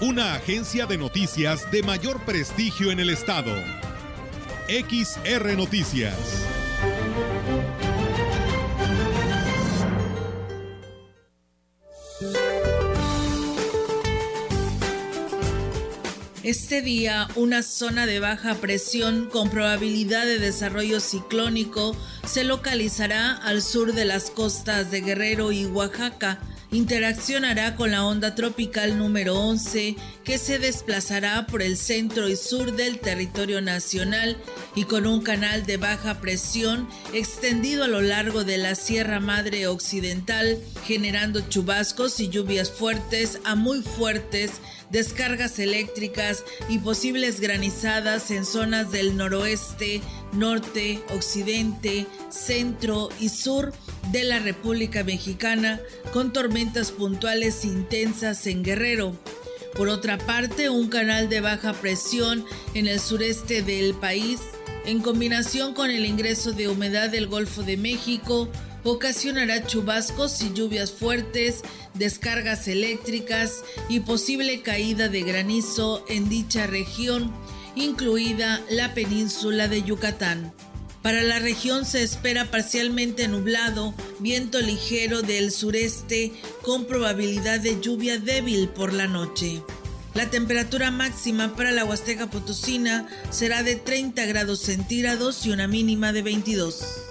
una agencia de noticias de mayor prestigio en el estado. XR Noticias. Este día, una zona de baja presión con probabilidad de desarrollo ciclónico se localizará al sur de las costas de Guerrero y Oaxaca interaccionará con la onda tropical número 11 que se desplazará por el centro y sur del territorio nacional y con un canal de baja presión extendido a lo largo de la Sierra Madre Occidental, generando chubascos y lluvias fuertes a muy fuertes descargas eléctricas y posibles granizadas en zonas del noroeste, norte, occidente, centro y sur de la República Mexicana, con tormentas puntuales intensas en Guerrero. Por otra parte, un canal de baja presión en el sureste del país, en combinación con el ingreso de humedad del Golfo de México, ocasionará chubascos y lluvias fuertes, descargas eléctricas y posible caída de granizo en dicha región, incluida la península de Yucatán. Para la región se espera parcialmente nublado, viento ligero del sureste con probabilidad de lluvia débil por la noche. La temperatura máxima para la Huasteca Potosina será de 30 grados centígrados y una mínima de 22.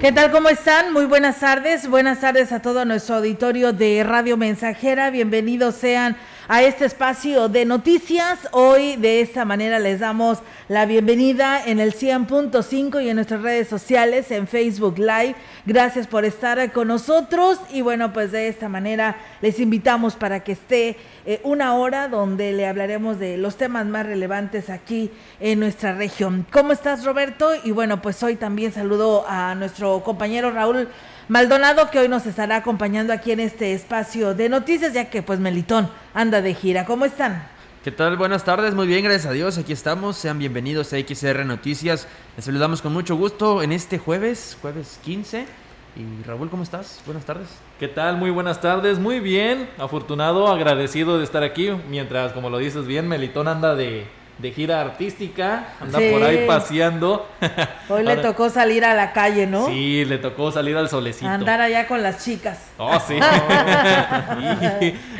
¿Qué tal? ¿Cómo están? Muy buenas tardes. Buenas tardes a todo nuestro auditorio de Radio Mensajera. Bienvenidos sean a este espacio de noticias. Hoy de esta manera les damos la bienvenida en el 100.5 y en nuestras redes sociales, en Facebook Live. Gracias por estar con nosotros y bueno, pues de esta manera les invitamos para que esté eh, una hora donde le hablaremos de los temas más relevantes aquí en nuestra región. ¿Cómo estás, Roberto? Y bueno, pues hoy también saludo a nuestro compañero Raúl Maldonado, que hoy nos estará acompañando aquí en este espacio de noticias, ya que pues Melitón anda de gira. ¿Cómo están? ¿Qué tal? Buenas tardes, muy bien, gracias a Dios, aquí estamos, sean bienvenidos a XR Noticias, les saludamos con mucho gusto en este jueves, jueves 15. Y Raúl, ¿cómo estás? Buenas tardes. ¿Qué tal? Muy buenas tardes, muy bien, afortunado, agradecido de estar aquí, mientras, como lo dices bien, Melitón anda de, de gira artística, anda por ahí paseando. Hoy le tocó salir a la calle, ¿no? Sí, le tocó salir al solecito. Andar allá con las chicas. Oh, sí.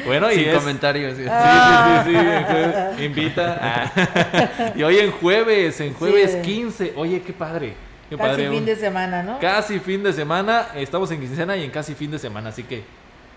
bueno, y Sin comentarios. Sí, sí, sí, sí, invita. y hoy en jueves, en jueves 15, oye, qué padre. casi fin de semana, ¿no? Casi fin de semana, estamos en quincena y en casi fin de semana, así que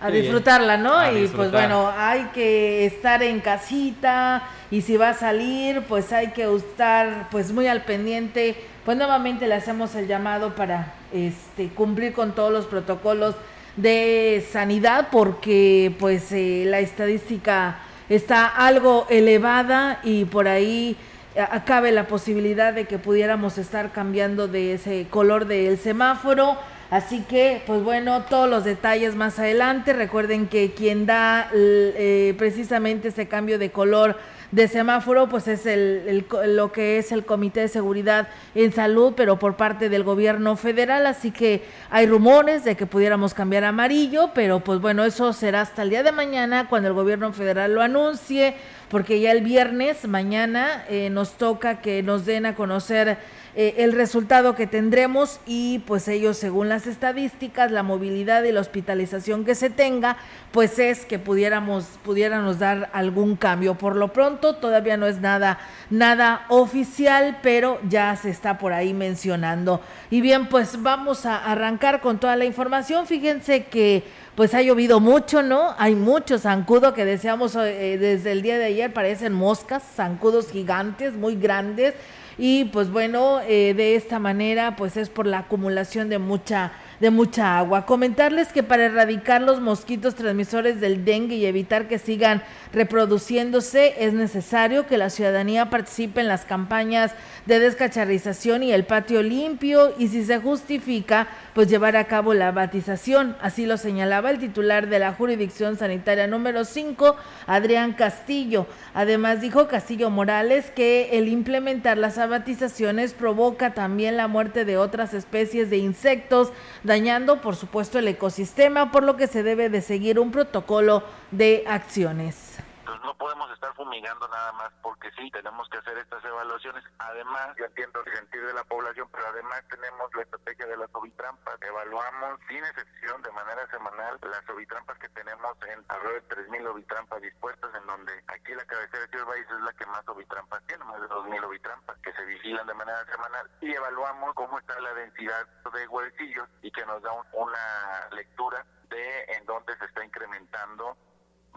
a disfrutarla, ¿no? y pues bueno, hay que estar en casita y si va a salir, pues hay que estar pues muy al pendiente. Pues nuevamente le hacemos el llamado para este cumplir con todos los protocolos de sanidad porque pues eh, la estadística está algo elevada y por ahí acabe la posibilidad de que pudiéramos estar cambiando de ese color del semáforo Así que, pues bueno, todos los detalles más adelante. Recuerden que quien da eh, precisamente ese cambio de color de semáforo, pues es el, lo que es el Comité de Seguridad en Salud, pero por parte del gobierno federal. Así que hay rumores de que pudiéramos cambiar a amarillo, pero pues bueno, eso será hasta el día de mañana cuando el gobierno federal lo anuncie, porque ya el viernes, mañana, eh, nos toca que nos den a conocer eh, el resultado que tendremos y pues ellos según las estadísticas, la movilidad y la hospitalización que se tenga, pues es que pudiéramos, pudiéramos dar algún cambio. Por lo pronto todavía no es nada, nada oficial, pero ya se está por ahí mencionando. Y bien, pues vamos a arrancar con toda la información. Fíjense que pues ha llovido mucho, ¿no? Hay mucho zancudo que deseamos eh, desde el día de ayer, parecen moscas, zancudos gigantes, muy grandes y pues bueno, eh, de esta manera pues es por la acumulación de mucha de mucha agua. Comentarles que para erradicar los mosquitos transmisores del dengue y evitar que sigan reproduciéndose es necesario que la ciudadanía participe en las campañas de descacharrización y el patio limpio y si se justifica, pues llevar a cabo la batización. Así lo señalaba el titular de la jurisdicción sanitaria número 5, Adrián Castillo. Además dijo Castillo Morales que el implementar las abatizaciones provoca también la muerte de otras especies de insectos, dañando por supuesto el ecosistema, por lo que se debe de seguir un protocolo de acciones no podemos estar fumigando nada más porque sí, tenemos que hacer estas evaluaciones. Además, yo entiendo el sentir de la población, pero además tenemos la estrategia de las ovitrampas. Evaluamos sin excepción de manera semanal las ovitrampas que tenemos en alrededor de 3.000 ovitrampas dispuestas, en donde aquí la cabecera de Ciudad es la que más ovitrampas tiene, más de 2.000 ovitrampas que se vigilan de manera semanal y evaluamos cómo está la densidad de huevecillos y que nos da una lectura de en dónde se está incrementando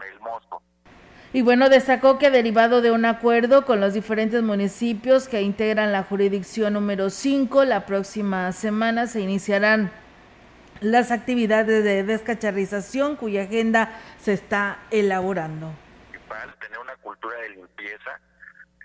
el mosco. Y bueno, destacó que derivado de un acuerdo con los diferentes municipios que integran la jurisdicción número 5, la próxima semana se iniciarán las actividades de descacharrización cuya agenda se está elaborando. Tener una cultura de limpieza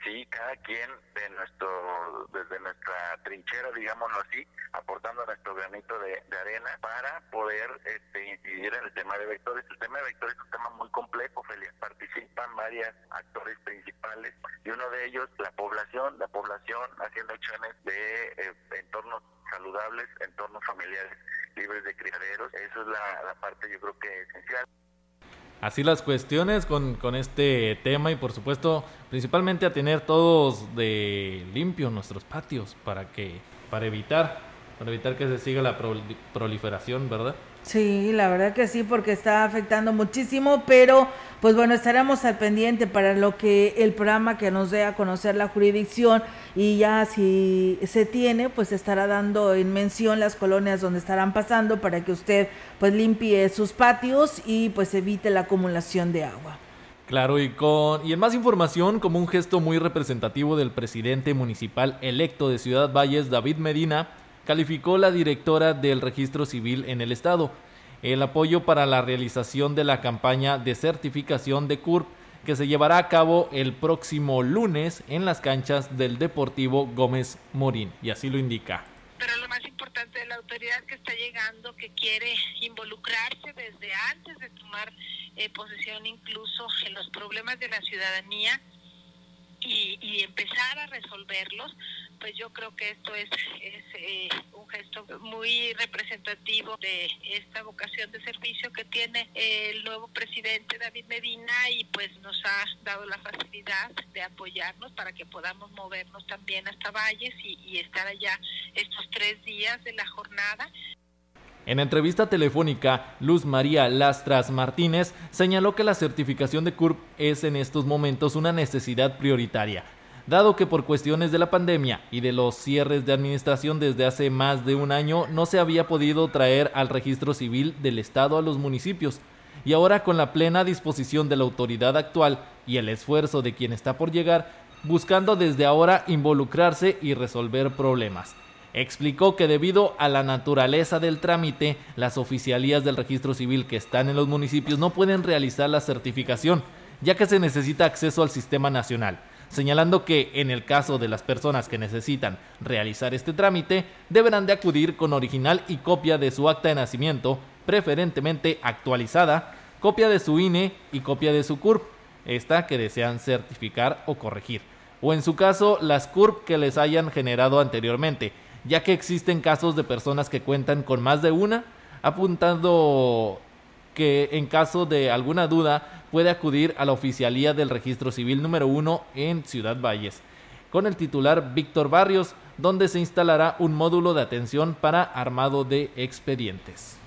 sí, cada quien de nuestro, desde nuestra trinchera, digámoslo así, aportando nuestro granito de, arena para poder este, incidir en el tema de vectores. El tema de vectores es un tema muy complejo, Feliz. Participan varios actores principales y uno de ellos, la población, la población haciendo acciones de eh, entornos saludables, entornos familiares libres de criaderos. Eso es la, la parte yo creo que esencial así las cuestiones con, con, este tema y por supuesto principalmente a tener todos de limpio nuestros patios para que para evitar para evitar que se siga la proliferación, ¿verdad? Sí, la verdad que sí, porque está afectando muchísimo, pero pues bueno, estaremos al pendiente para lo que el programa que nos dé a conocer la jurisdicción y ya si se tiene, pues estará dando en mención las colonias donde estarán pasando para que usted pues limpie sus patios y pues evite la acumulación de agua. Claro, y con y en más información, como un gesto muy representativo del presidente municipal electo de Ciudad Valles, David Medina, calificó la directora del registro civil en el estado el apoyo para la realización de la campaña de certificación de CURP que se llevará a cabo el próximo lunes en las canchas del Deportivo Gómez Morín, y así lo indica. Pero lo más importante de la autoridad que está llegando, que quiere involucrarse desde antes de tomar eh, posesión incluso en los problemas de la ciudadanía, y, empezar a resolverlos, pues yo creo que esto es, eh, un gesto muy representativo de esta vocación de servicio que tiene el nuevo presidente David Medina y pues nos ha dado la facilidad de apoyarnos para que podamos movernos también hasta Valles y, y estar allá estos tres días de la jornada. En entrevista telefónica, Luz María Lastras Martínez señaló que la certificación de CURP es en estos momentos una necesidad prioritaria. Dado que por cuestiones de la pandemia y de los cierres de administración desde hace más de un año no se había podido traer al registro civil del Estado a los municipios, y ahora con la plena disposición de la autoridad actual y el esfuerzo de quien está por llegar, buscando desde ahora involucrarse y resolver problemas. Explicó que debido a la naturaleza del trámite, las oficialías del registro civil que están en los municipios no pueden realizar la certificación, ya que se necesita acceso al sistema nacional señalando que en el caso de las personas que necesitan realizar este trámite, deberán de acudir con original y copia de su acta de nacimiento, preferentemente actualizada, copia de su INE y copia de su CURP, esta que desean certificar o corregir, o en su caso las CURP que les hayan generado anteriormente, ya que existen casos de personas que cuentan con más de una, apuntando que en caso de alguna duda puede acudir a la oficialía del registro civil número 1 en Ciudad Valles, con el titular Víctor Barrios, donde se instalará un módulo de atención para armado de expedientes.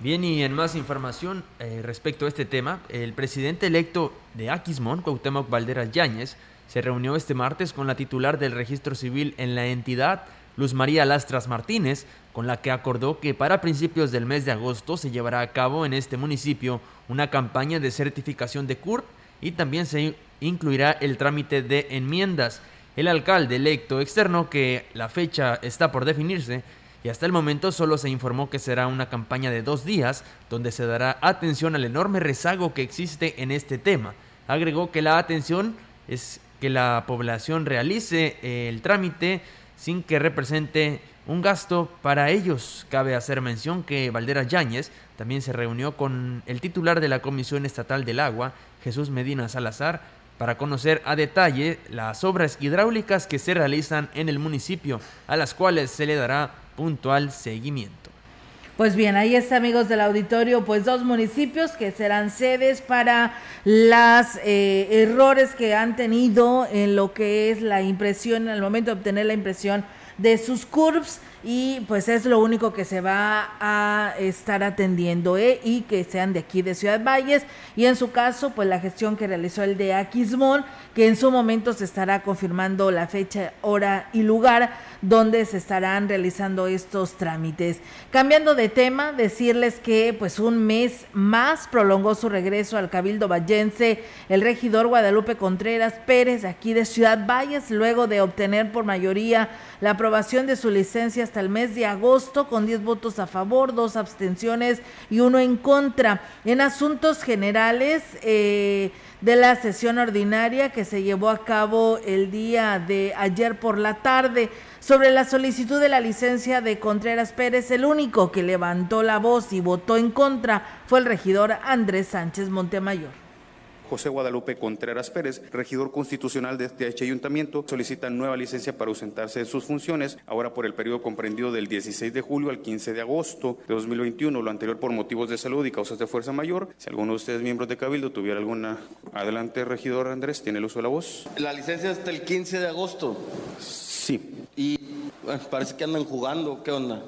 Bien, y en más información eh, respecto a este tema, el presidente electo de Aquismón, Cuauhtémoc Valderas Yáñez, se reunió este martes con la titular del registro civil en la entidad, Luz María Lastras Martínez, con la que acordó que para principios del mes de agosto se llevará a cabo en este municipio una campaña de certificación de CURP y también se incluirá el trámite de enmiendas. El alcalde electo externo que la fecha está por definirse y hasta el momento solo se informó que será una campaña de dos días donde se dará atención al enorme rezago que existe en este tema. Agregó que la atención es que la población realice el trámite sin que represente un gasto para ellos. Cabe hacer mención que Valderas Yáñez también se reunió con el titular de la Comisión Estatal del Agua, Jesús Medina Salazar, para conocer a detalle las obras hidráulicas que se realizan en el municipio, a las cuales se le dará puntual seguimiento. Pues bien, ahí está, amigos del auditorio, pues dos municipios que serán sedes para los eh, errores que han tenido en lo que es la impresión, el momento de obtener la impresión de sus curves y pues es lo único que se va a estar atendiendo ¿eh? y que sean de aquí de Ciudad Valles y en su caso pues la gestión que realizó el de Aquismón que en su momento se estará confirmando la fecha, hora y lugar donde se estarán realizando estos trámites. Cambiando de tema, decirles que pues un mes más prolongó su regreso al Cabildo Vallense el regidor Guadalupe Contreras Pérez aquí de Ciudad Valles luego de obtener por mayoría la aprobación de su licencia hasta el mes de agosto con 10 votos a favor, dos abstenciones y uno en contra. En asuntos generales, eh, de la sesión ordinaria que se llevó a cabo el día de ayer por la tarde sobre la solicitud de la licencia de Contreras Pérez. El único que levantó la voz y votó en contra fue el regidor Andrés Sánchez Montemayor. José Guadalupe Contreras Pérez, regidor constitucional de este ayuntamiento, solicita nueva licencia para ausentarse de sus funciones, ahora por el periodo comprendido del 16 de julio al 15 de agosto de 2021, lo anterior por motivos de salud y causas de fuerza mayor. Si alguno de ustedes, miembros de Cabildo, tuviera alguna... Adelante, regidor Andrés, tiene el uso de la voz. La licencia hasta el 15 de agosto. Sí. Y parece que andan jugando, ¿qué onda?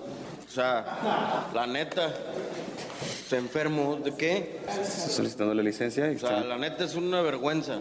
O sea, la neta, se enfermo, ¿de qué? Solicitando la licencia. O sea, la neta es una vergüenza.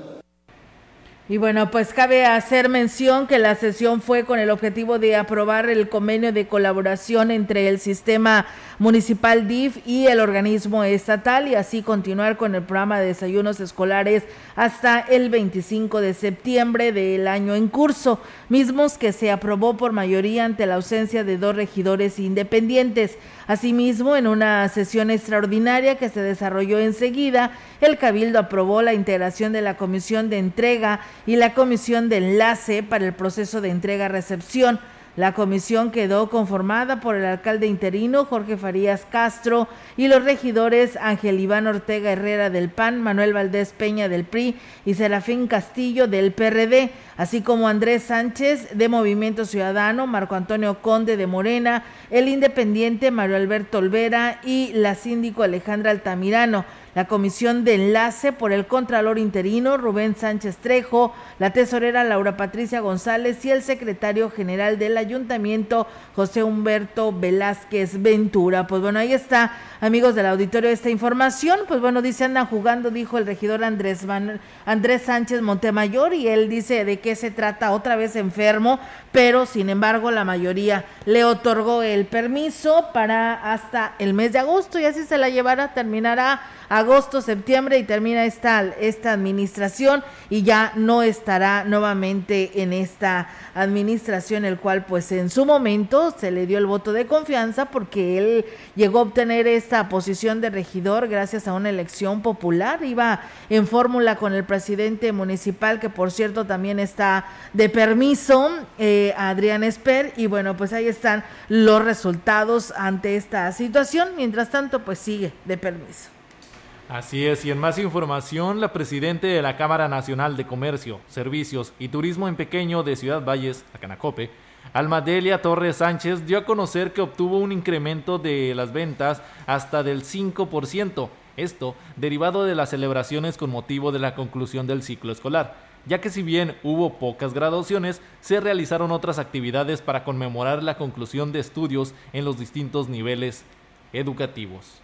Y bueno, pues cabe hacer mención que la sesión fue con el objetivo de aprobar el convenio de colaboración entre el sistema municipal DIF y el organismo estatal y así continuar con el programa de desayunos escolares hasta el 25 de septiembre del año en curso, mismos que se aprobó por mayoría ante la ausencia de dos regidores independientes. Asimismo, en una sesión extraordinaria que se desarrolló enseguida, el Cabildo aprobó la integración de la Comisión de Entrega y la Comisión de Enlace para el proceso de entrega-recepción la comisión quedó conformada por el alcalde interino Jorge Farías Castro y los regidores Ángel Iván Ortega Herrera del PAN, Manuel Valdés Peña del PRI y Serafín Castillo del PRD, así como Andrés Sánchez de Movimiento Ciudadano, Marco Antonio Conde de Morena, el independiente Mario Alberto Olvera y la síndico Alejandra Altamirano. La comisión de enlace por el Contralor Interino Rubén Sánchez Trejo, la tesorera Laura Patricia González y el secretario general del ayuntamiento José Humberto Velázquez Ventura. Pues bueno, ahí está, amigos del auditorio, esta información. Pues bueno, dice andan jugando, dijo el regidor Andrés, Andrés Sánchez Montemayor y él dice de qué se trata, otra vez enfermo, pero sin embargo la mayoría le otorgó el permiso para hasta el mes de agosto y así se la llevará, terminará agosto, septiembre y termina esta, esta administración y ya no estará nuevamente en esta administración, el cual pues en su momento se le dio el voto de confianza porque él llegó a obtener esta posición de regidor gracias a una elección popular, iba en fórmula con el presidente municipal que por cierto también está de permiso, eh, Adrián Esper, y bueno pues ahí están los resultados ante esta situación, mientras tanto pues sigue de permiso. Así es, y en más información, la presidenta de la Cámara Nacional de Comercio, Servicios y Turismo en Pequeño de Ciudad Valles, Acanacope, Almadelia Torres Sánchez dio a conocer que obtuvo un incremento de las ventas hasta del 5%, esto derivado de las celebraciones con motivo de la conclusión del ciclo escolar, ya que si bien hubo pocas graduaciones, se realizaron otras actividades para conmemorar la conclusión de estudios en los distintos niveles educativos.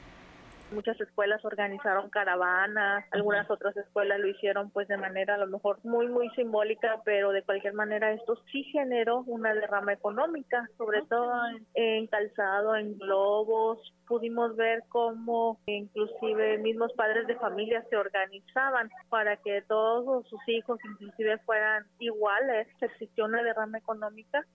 Muchas escuelas organizaron caravanas, algunas otras escuelas lo hicieron pues de manera a lo mejor muy muy simbólica, pero de cualquier manera esto sí generó una derrama económica, sobre todo en, calzado, en globos. Pudimos ver cómo inclusive mismos padres de familia se organizaban para que todos sus hijos inclusive fueran iguales. Existió una derrama económica.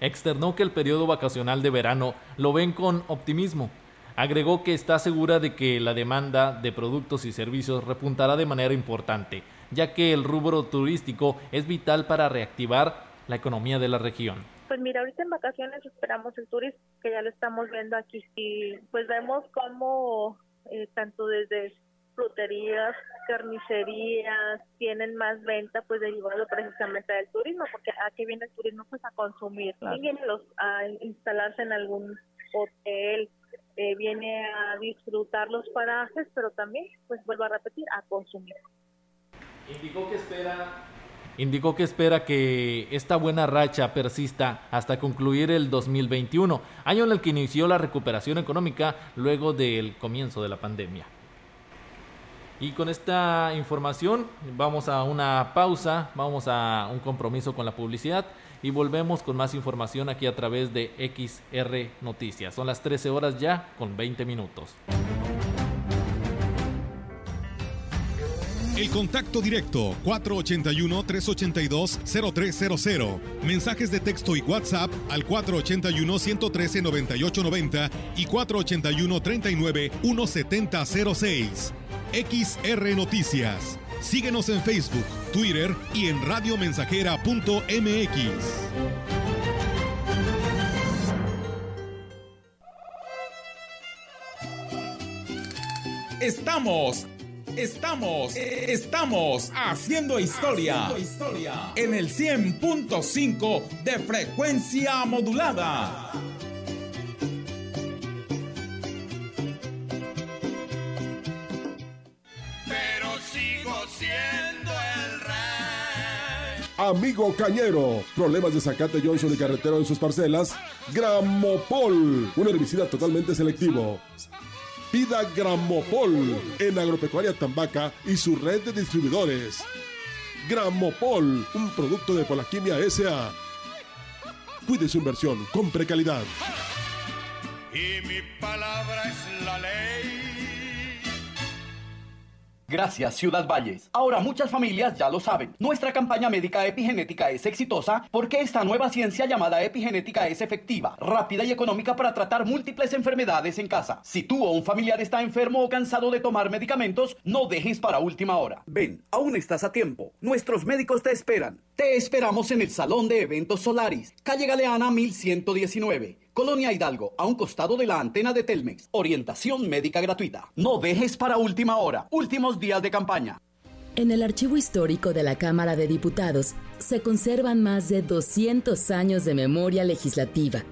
Externó que el periodo vacacional de verano lo ven con optimismo Agregó que está segura de que la demanda de productos y servicios repuntará de manera importante, ya que el rubro turístico es vital para reactivar la economía de la región. Pues mira, ahorita en vacaciones esperamos el turismo, que ya lo estamos viendo aquí, y pues vemos cómo eh, tanto desde fruterías, carnicerías, tienen más venta pues derivado precisamente del turismo, porque aquí viene el turismo pues a consumir, y vienen los a instalarse en algún hotel, eh, viene a disfrutar los parajes, pero también, pues vuelvo a repetir, a consumir. Indicó que espera indicó que espera que esta buena racha persista hasta concluir el 2021, año en el que inició la recuperación económica luego del comienzo de la pandemia. Y con esta información vamos a una pausa, vamos a un compromiso con la publicidad y volvemos con más información aquí a través de XR Noticias. Son las 13 horas ya con 20 minutos. El contacto directo 481-382-0300. Mensajes de texto y WhatsApp al 481-113-9890 y 481-39-1706. XR Noticias. Síguenos en Facebook, Twitter y en radiomensajera.mx. Estamos Estamos, estamos haciendo historia, haciendo historia en el 100.5 de frecuencia modulada. Amigo Cañero. Problemas de zacate Johnson y carretero en sus parcelas. Gramopol. Un herbicida totalmente selectivo. Pida Gramopol en Agropecuaria Tambaca y su red de distribuidores. Gramopol, un producto de Polaquimia SA. Cuide su inversión, compre calidad. Y mi palabra es la ley. Gracias, Ciudad Valles. Ahora muchas familias ya lo saben. Nuestra campaña médica epigenética es exitosa porque esta nueva ciencia llamada epigenética es efectiva, rápida y económica para tratar múltiples enfermedades en casa. Si tú o un familiar está enfermo o cansado de tomar medicamentos, no dejes para última hora. Ven, aún estás a tiempo. Nuestros médicos te esperan. Te esperamos en el Salón de Eventos Solaris, calle Galeana 1119. Colonia Hidalgo, a un costado de la antena de Telmex. Orientación médica gratuita. No dejes para última hora. Últimos días de campaña. En el archivo histórico de la Cámara de Diputados se conservan más de 200 años de memoria legislativa.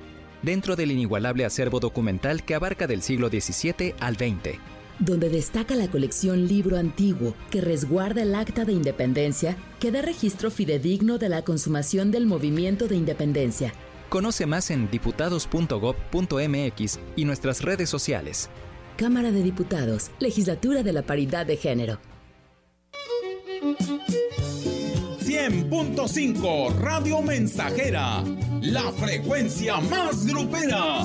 Dentro del inigualable acervo documental que abarca del siglo XVII al XX donde destaca la colección Libro Antiguo, que resguarda el acta de independencia, que da registro fidedigno de la consumación del movimiento de independencia. Conoce más en diputados.gov.mx y nuestras redes sociales. Cámara de Diputados, Legislatura de la Paridad de Género. 100.5 Radio Mensajera, la frecuencia más grupera.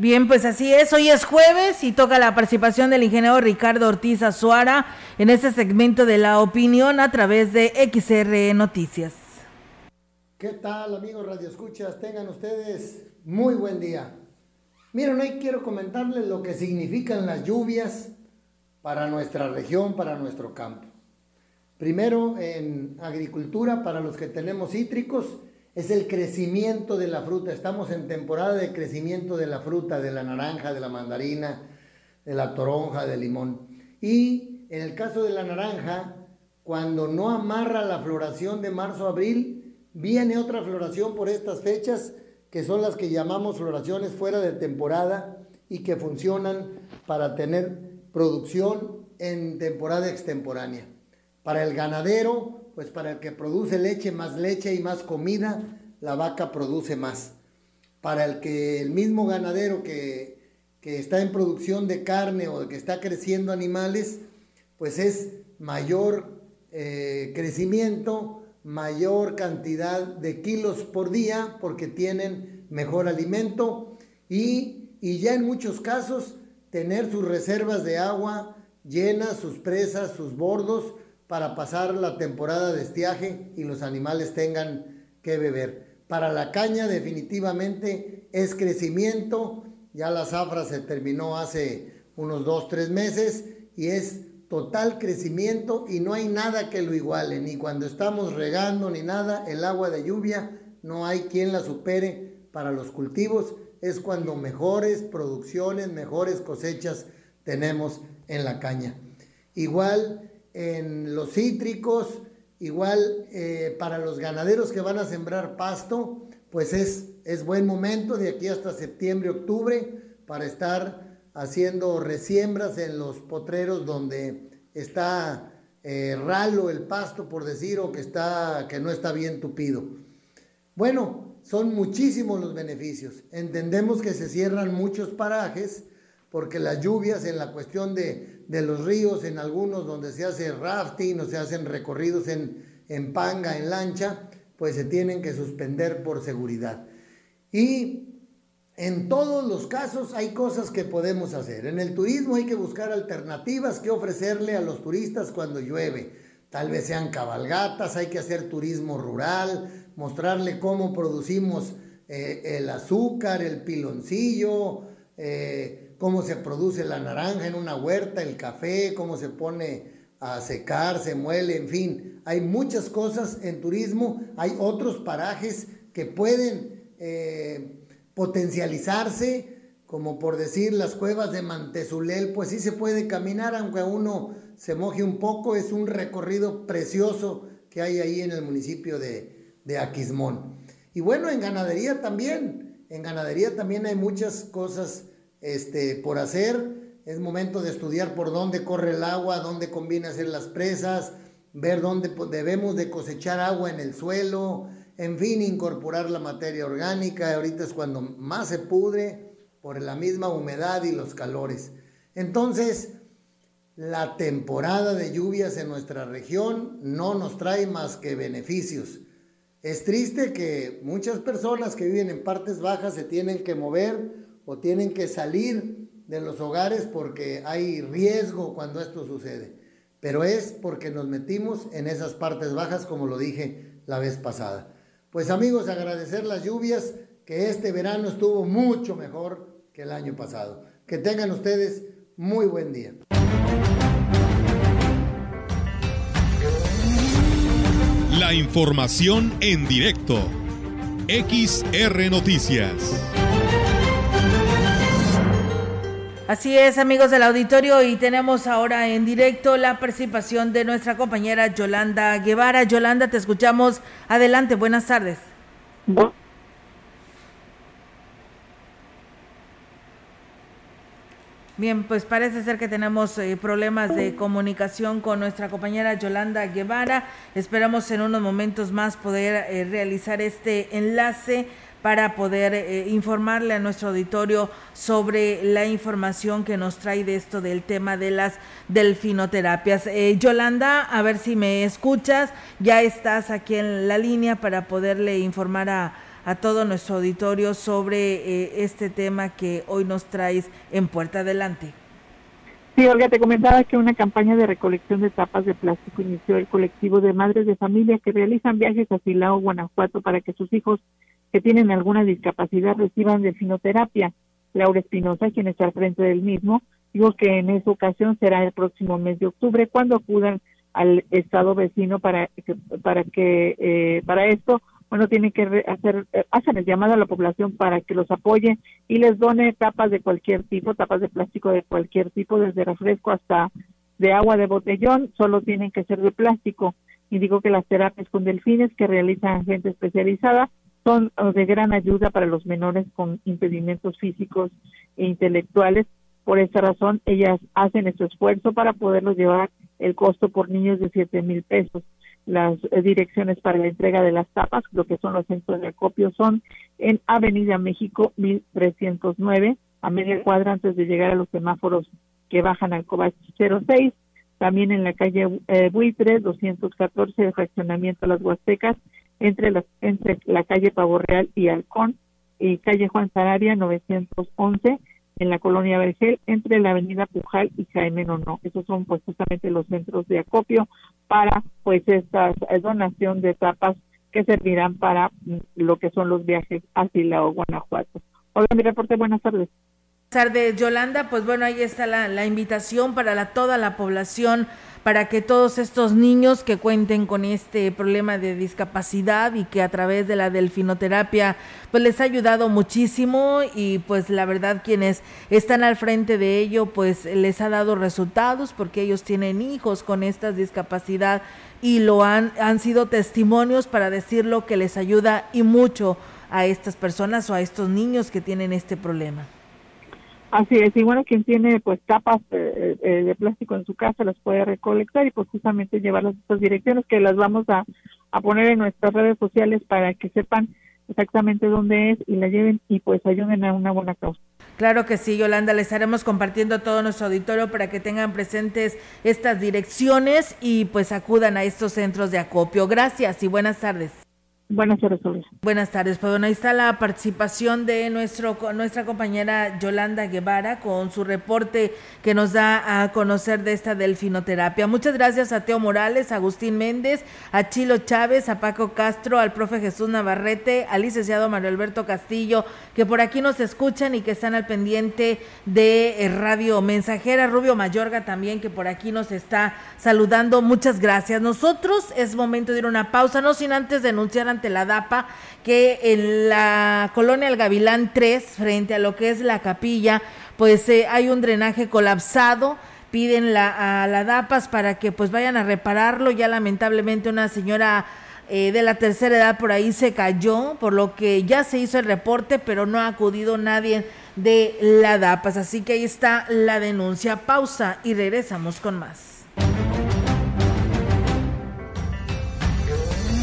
Bien, pues así es. Hoy es jueves y toca la participación del ingeniero Ricardo Ortiz Azuara en este segmento de la opinión a través de XR Noticias. ¿Qué tal, amigos Radio Escuchas? Tengan ustedes muy buen día. Miren, hoy quiero comentarles lo que significan las lluvias para nuestra región, para nuestro campo. Primero, en agricultura, para los que tenemos cítricos, es el crecimiento de la fruta. Estamos en temporada de crecimiento de la fruta, de la naranja, de la mandarina, de la toronja, del limón. Y en el caso de la naranja, cuando no amarra la floración de marzo-abril, viene otra floración por estas fechas, que son las que llamamos floraciones fuera de temporada y que funcionan para tener producción en temporada extemporánea. Para el ganadero, pues para el que produce leche, más leche y más comida, la vaca produce más. Para el que el mismo ganadero que, está en producción de carne o que está creciendo animales, pues es mayor eh, crecimiento, mayor cantidad de kilos por día porque tienen mejor alimento y, y ya en muchos casos tener sus reservas de agua llenas, sus presas, sus bordos, para pasar la temporada de estiaje y los animales tengan que beber. Para la caña definitivamente es crecimiento, ya la zafra se terminó hace unos dos, tres meses y es total crecimiento y no hay nada que lo iguale, ni cuando estamos regando ni nada, el agua de lluvia no hay quien la supere para los cultivos, es cuando mejores producciones, mejores cosechas tenemos en la caña. Igual en los cítricos, igual eh, para los ganaderos que van a sembrar pasto, pues es, es buen momento de aquí hasta septiembre, octubre, para estar haciendo resiembras en los potreros donde está eh, ralo el pasto, por decir, o que, está, que no está bien tupido. Bueno, son muchísimos los beneficios. Entendemos que se cierran muchos parajes porque las lluvias en la cuestión de de los ríos, en algunos donde se hace rafting o se hacen recorridos en, en panga, en lancha, pues se tienen que suspender por seguridad. Y en todos los casos hay cosas que podemos hacer. En el turismo hay que buscar alternativas que ofrecerle a los turistas cuando llueve. Tal vez sean cabalgatas, hay que hacer turismo rural, mostrarle cómo producimos eh, el azúcar, el piloncillo, eh, cómo se produce la naranja en una huerta, el café, cómo se pone a secar, se muele, en fin. Hay muchas cosas en turismo, hay otros parajes que pueden eh, potencializarse, como por decir las cuevas de Mantezulel, pues sí se puede caminar, aunque uno se moje un poco, es un recorrido precioso que hay ahí en el municipio de, de Aquismón. Y bueno, en ganadería también, en ganadería también hay muchas cosas este, por hacer. Es momento de estudiar por dónde corre el agua, dónde conviene hacer las presas, ver dónde debemos de cosechar agua en el suelo, en fin, incorporar la materia orgánica. Ahorita es cuando más se pudre por la misma humedad y los calores. Entonces, la temporada de lluvias en nuestra región no nos trae más que beneficios. Es triste que muchas personas que viven en partes bajas se tienen que mover o tienen que salir de los hogares porque hay riesgo cuando esto sucede. Pero es porque nos metimos en esas partes bajas, como lo dije la vez pasada. Pues amigos, agradecer las lluvias, que este verano estuvo mucho mejor que el año pasado. Que tengan ustedes muy buen día. La información en directo. XR Noticias. Así es, amigos del auditorio, y tenemos ahora en directo la participación de nuestra compañera Yolanda Guevara. Yolanda, te escuchamos. Adelante, buenas tardes. Bien, pues parece ser que tenemos eh, problemas de comunicación con nuestra compañera Yolanda Guevara. Esperamos en unos momentos más poder eh, realizar este enlace para poder eh, informarle a nuestro auditorio sobre la información que nos trae de esto del tema de las delfinoterapias. Eh, Yolanda, a ver si me escuchas, ya estás aquí en la línea para poderle informar a, todo nuestro auditorio sobre eh, este tema que hoy nos traes en Puerta Adelante. Sí, Olga, te comentaba que una campaña de recolección de tapas de plástico inició el colectivo de madres de familia que realizan viajes a Silao, Guanajuato, para que sus hijos que tienen alguna discapacidad reciban delfinoterapia. Laura Espinosa, quien está al frente del mismo, dijo que en esa ocasión será el próximo mes de octubre cuando acudan al estado vecino para que, para que eh, para esto bueno tienen que hacer eh, hacen el llamado a la población para que los apoye y les done tapas de cualquier tipo tapas de plástico de cualquier tipo desde refresco hasta de agua de botellón solo tienen que ser de plástico y digo que las terapias con delfines que realizan gente especializada son de gran ayuda para los menores con impedimentos físicos e intelectuales. Por esta razón, ellas hacen este esfuerzo para poderlos llevar el costo por niños de siete mil pesos. Las eh, direcciones para la entrega de las tapas, lo que son los centros de acopio, son en Avenida México 1309, a media cuadra antes de llegar a los semáforos que bajan al Cobach 06, también en la calle eh, Buitre 214, el fraccionamiento Las Huastecas, entre la, entre la calle Pavo Real y Halcón y calle Juan Sarabia 911 en la colonia Vergel entre la avenida Pujal y Jaime Nono. Esos son pues justamente los centros de acopio para pues esta donación de etapas que servirán para mm, lo que son los viajes a Silao, Guanajuato. Hola, mi reporte, buenas tardes. Tardes, Yolanda. Pues bueno, ahí está la, la invitación para la, toda la población para que todos estos niños que cuenten con este problema de discapacidad y que a través de la delfinoterapia pues les ha ayudado muchísimo y pues la verdad quienes están al frente de ello pues les ha dado resultados porque ellos tienen hijos con esta discapacidad y lo han han sido testimonios para decir lo que les ayuda y mucho a estas personas o a estos niños que tienen este problema. Así es, y bueno, quien tiene pues tapas eh, eh, de plástico en su casa las puede recolectar y pues justamente llevarlas a estas direcciones que las vamos a, a poner en nuestras redes sociales para que sepan exactamente dónde es y la lleven y pues ayuden a una buena causa. Claro que sí, Yolanda, le estaremos compartiendo a todo nuestro auditorio para que tengan presentes estas direcciones y pues acudan a estos centros de acopio. Gracias y buenas tardes. Buenas tardes, Buenas tardes. Pues bueno, ahí está la participación de nuestro, nuestra compañera Yolanda Guevara con su reporte que nos da a conocer de esta delfinoterapia. Muchas gracias a Teo Morales, a Agustín Méndez, a Chilo Chávez, a Paco Castro, al profe Jesús Navarrete, al licenciado Mario Alberto Castillo, que por aquí nos escuchan y que están al pendiente de eh, Radio Mensajera. Rubio Mayorga también, que por aquí nos está saludando. Muchas gracias. Nosotros es momento de ir a una pausa, no sin antes denunciar ante la DAPA que en la colonia El Gavilán 3, frente a lo que es la capilla, pues eh, hay un drenaje colapsado piden la, a la DAPAS para que pues vayan a repararlo. Ya lamentablemente una señora eh, de la tercera edad por ahí se cayó, por lo que ya se hizo el reporte, pero no ha acudido nadie de la DAPAS. Así que ahí está la denuncia. Pausa y regresamos con más.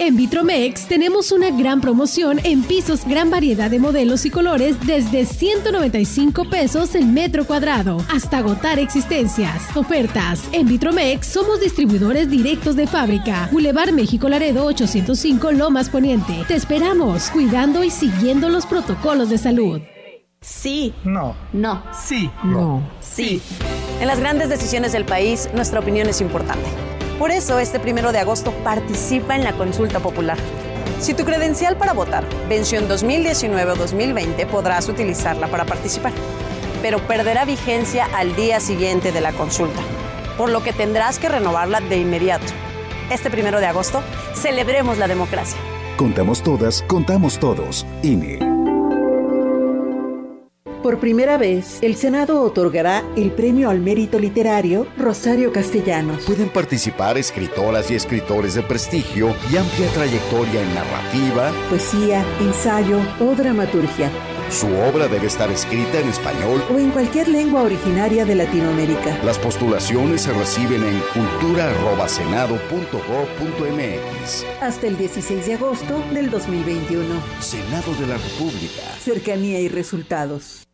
En Vitromex tenemos una gran promoción en pisos, gran variedad de modelos y colores desde 195 pesos el metro cuadrado hasta agotar existencias. Ofertas. En Vitromex somos distribuidores directos de fábrica. Boulevard México Laredo 805 Lomas Poniente. Te esperamos cuidando y siguiendo los protocolos de salud. Sí. No. No. Sí. No. Sí. En las grandes decisiones del país, nuestra opinión es importante. Por eso, este primero de agosto participa en la consulta popular. Si tu credencial para votar venció en 2019 o 2020, podrás utilizarla para participar, pero perderá vigencia al día siguiente de la consulta, por lo que tendrás que renovarla de inmediato. Este primero de agosto, celebremos la democracia. Contamos todas, contamos todos. INE. Por primera vez, el Senado otorgará el Premio al Mérito Literario Rosario Castellanos. Pueden participar escritoras y escritores de prestigio y amplia trayectoria en narrativa, poesía, ensayo o dramaturgia. Su obra debe estar escrita en español o en cualquier lengua originaria de Latinoamérica. Las postulaciones se reciben en cultura.senado.gov.mx hasta el 16 de agosto del 2021. Senado de la República. Cercanía y resultados.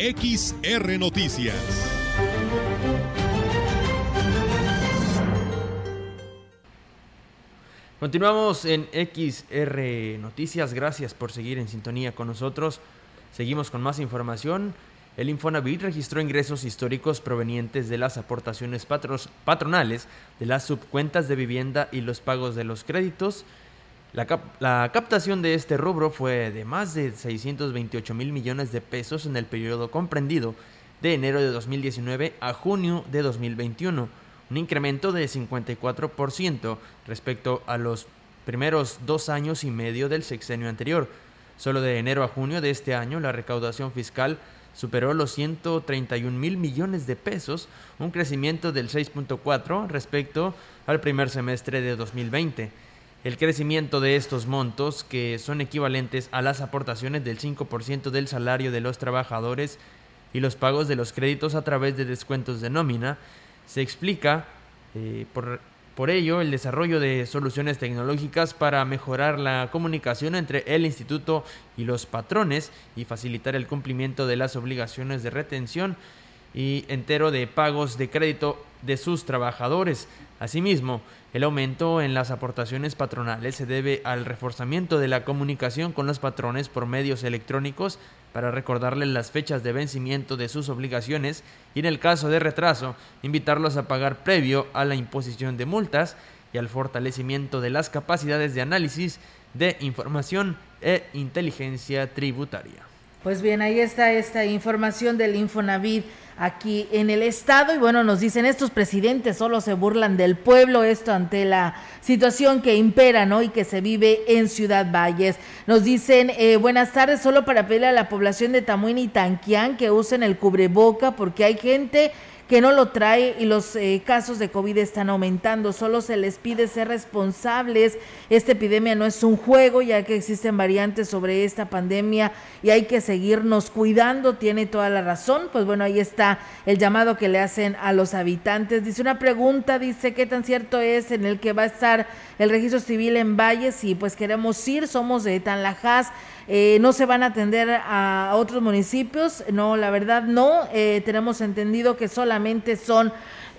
XR Noticias. Continuamos en XR Noticias. Gracias por seguir en sintonía con nosotros. Seguimos con más información. El Infonavit registró ingresos históricos provenientes de las aportaciones patronales, de las subcuentas de vivienda y los pagos de los créditos. La, captación de este rubro fue de más de 628 mil millones de pesos en el periodo comprendido de enero de 2019 a junio de 2021, un incremento de 54% respecto a los primeros dos años y medio del sexenio anterior. Solo de enero a junio de este año la recaudación fiscal superó los 131 mil millones de pesos, un crecimiento del 6.4 respecto al primer semestre de 2020. El crecimiento de estos montos, que son equivalentes a las aportaciones del 5% del salario de los trabajadores y los pagos de los créditos a través de descuentos de nómina, se explica eh, por, por ello el desarrollo de soluciones tecnológicas para mejorar la comunicación entre el instituto y los patrones y facilitar el cumplimiento de las obligaciones de retención y entero de pagos de crédito de sus trabajadores. Asimismo, el aumento en las aportaciones patronales se debe al reforzamiento de la comunicación con los patrones por medios electrónicos para recordarles las fechas de vencimiento de sus obligaciones y en el caso de retraso, invitarlos a pagar previo a la imposición de multas y al fortalecimiento de las capacidades de análisis de información e inteligencia tributaria. Pues bien, ahí está esta información del Infonavit aquí en el estado y bueno, nos dicen estos presidentes solo se burlan del pueblo, esto ante la situación que impera, ¿no? Y que se vive en Ciudad Valles. Nos dicen, eh, buenas tardes, solo para pedirle a la población de Tamuín y Tanquián que usen el cubreboca porque hay gente que no lo trae y los eh, casos de COVID están aumentando. Solo se les pide ser responsables. Esta epidemia no es un juego, ya que existen variantes sobre esta pandemia y hay que seguirnos cuidando. Tiene toda la razón. Pues bueno, ahí está el llamado que le hacen a los habitantes. Dice una pregunta, dice, ¿qué tan cierto es en el que va a estar el registro civil en Valles? Y pues queremos ir, somos de Tanlajas. Eh, no se van a atender a otros municipios, no, la verdad no, eh, tenemos entendido que solamente son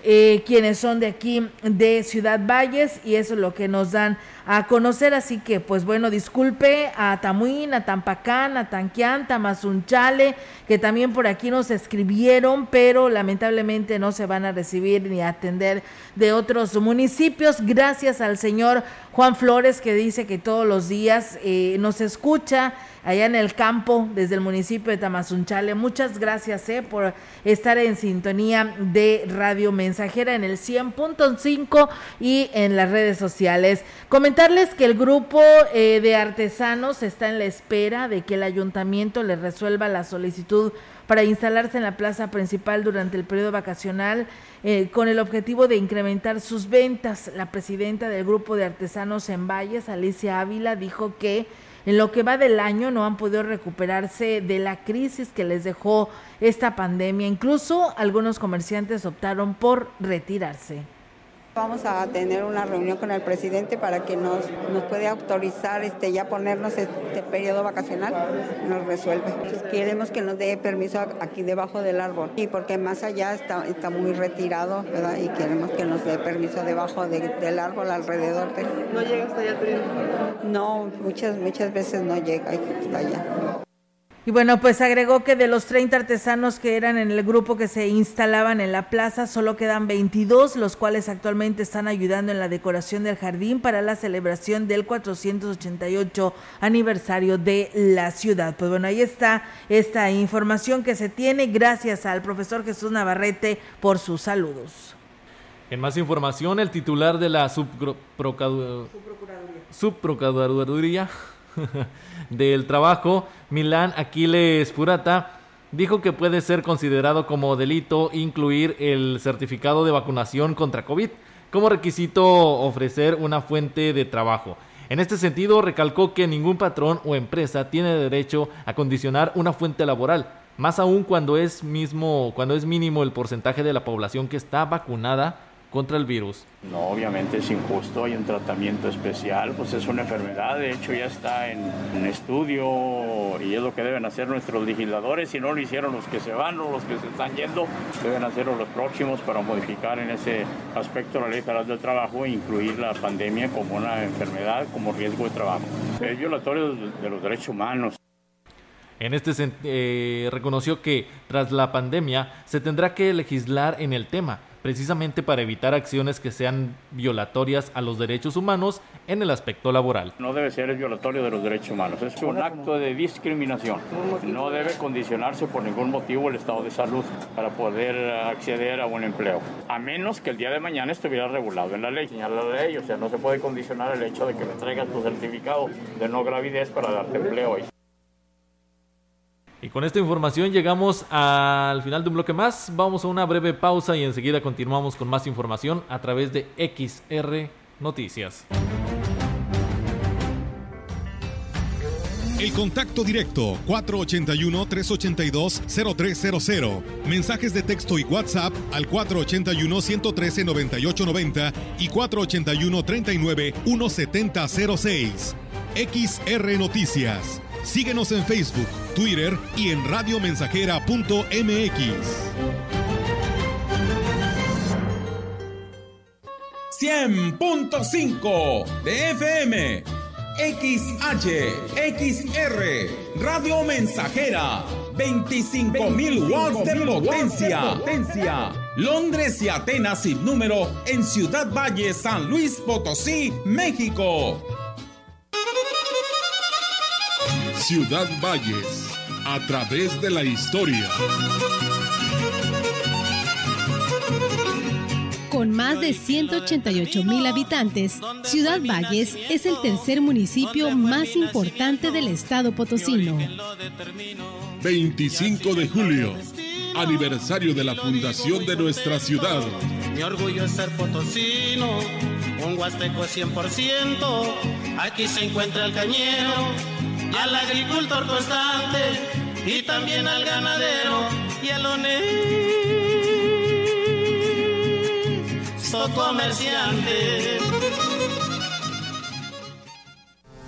eh, quienes son de aquí de Ciudad Valles y eso es lo que nos dan a conocer. Así que, pues bueno, disculpe a Tamuín, a Tampacán, a Tanquián, Tamazunchale, que también por aquí nos escribieron, pero lamentablemente no se van a recibir ni a atender de otros municipios. Gracias al señor Juan Flores, que dice que todos los días eh, nos escucha allá en el campo desde el municipio de Tamazunchale. Muchas gracias eh, por estar en sintonía de Radio Mensajera en el 100.5 y en las redes sociales. Comentarles que el grupo eh, de artesanos está en la espera de que el ayuntamiento le resuelva la solicitud para instalarse en la plaza principal durante el periodo vacacional eh, con el objetivo de incrementar sus ventas. La presidenta del grupo de artesanos en Valles, Alicia Ávila, dijo que en lo que va del año no han podido recuperarse de la crisis que les dejó esta pandemia. Incluso algunos comerciantes optaron por retirarse. Vamos a tener una reunión con el presidente para que nos, nos pueda autorizar este, ya ponernos este periodo vacacional, nos resuelve. Queremos que nos dé permiso aquí debajo del árbol, y porque más allá está, está muy retirado, ¿verdad? Y queremos que nos dé permiso debajo del árbol alrededor de... ¿No llega hasta allá el periodo? No, muchas, muchas veces no llega hasta allá. Y bueno, pues agregó que de los 30 artesanos que eran en el grupo que se instalaban en la plaza, solo quedan 22, los cuales actualmente están ayudando en la decoración del jardín para la celebración del 488 aniversario de la ciudad. Pues bueno, ahí está esta información que se tiene gracias al profesor Jesús Navarrete por sus saludos. En más información, el titular de la subprocuraduría del Trabajo, Milán Aquiles Purata, dijo que puede ser considerado como delito incluir el certificado de vacunación contra COVID como requisito ofrecer una fuente de trabajo. En este sentido, recalcó que ningún patrón o empresa tiene derecho a condicionar una fuente laboral, más aún cuando es mismo cuando es mínimo el porcentaje de la población que está vacunada contra el virus. No, obviamente es injusto, hay un tratamiento especial, pues es una enfermedad, de hecho ya está en, estudio y es lo que deben hacer nuestros legisladores, si no lo hicieron los que se van o los que se están yendo, deben hacerlo los próximos para modificar en ese aspecto la ley federal del trabajo e incluir la pandemia como una enfermedad, como riesgo de trabajo. Es violatorio de los derechos humanos. En este eh, reconoció que tras la pandemia se tendrá que legislar en el tema precisamente para evitar acciones que sean violatorias a los derechos humanos en el aspecto laboral. No debe ser el violatorio de los derechos humanos, es un acto de discriminación. No debe condicionarse por ningún motivo el estado de salud para poder acceder a un empleo, a menos que el día de mañana estuviera regulado en la ley. Señala la ley, o sea, no se puede condicionar el hecho de que me traigas tu certificado de no gravidez para darte empleo. Y con esta información llegamos al final de un bloque más. Vamos a una breve pausa y enseguida continuamos con más información a través de XR Noticias. El contacto directo 481-382-0300. Mensajes de texto y WhatsApp al 481-113-9890 y 481-39-1706. XR Noticias. Síguenos en Facebook, Twitter y en radiomensajera.mx. 100.5 de FM, XH, XR, Radio Mensajera, 25.000 watts de potencia. Londres y Atenas sin número en Ciudad Valle, San Luis Potosí, México. Ciudad Valles, a través de la historia. Con más de 188 mil habitantes, Ciudad Valles es el tercer municipio más importante del estado potosino. 25 de julio, aniversario de la fundación de nuestra ciudad. Mi orgullo es ser potosino, un huasteco 100%. Aquí se encuentra el cañero al agricultor constante y también al ganadero y al honesto comerciante.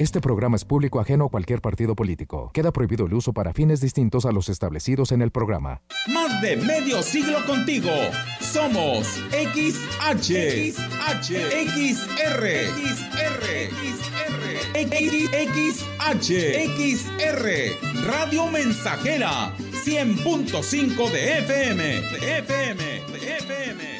Este programa es público ajeno a cualquier partido político. Queda prohibido el uso para fines distintos a los establecidos en el programa. Más de medio siglo contigo. Somos XH, XH, XR, XR, XR, XH, XR, Radio Mensajera, 100.5 de FM, de FM, de FM.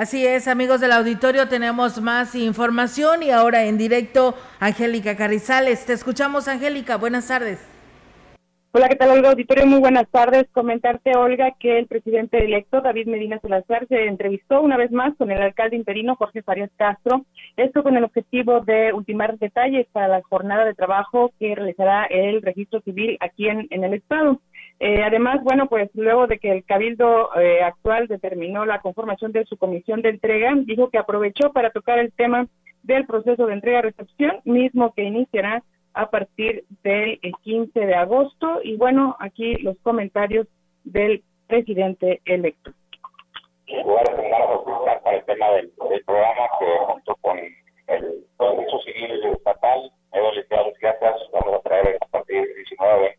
Así es, amigos del auditorio, tenemos más información y ahora en directo, Angélica Carrizales. Te escuchamos, Angélica. Buenas tardes. Hola, ¿qué tal, Olga Auditorio? Muy buenas tardes. Comentarte, Olga, que el presidente electo, David Medina Salazar, se entrevistó una vez más con el alcalde interino, Jorge Farias Castro. Esto con el objetivo de ultimar detalles para la jornada de trabajo que realizará el registro civil aquí en, en el Estado. Eh, además, bueno, pues luego de que el Cabildo eh, actual determinó la conformación de su comisión de entrega, dijo que aprovechó para tocar el tema del proceso de entrega-recepción, mismo que iniciará a partir del 15 de agosto. Y bueno, aquí los comentarios del presidente electo. Voy a para el tema del, programa que junto con el Servicio Civil Estatal, Edo Gracias, vamos a traer a partir del 19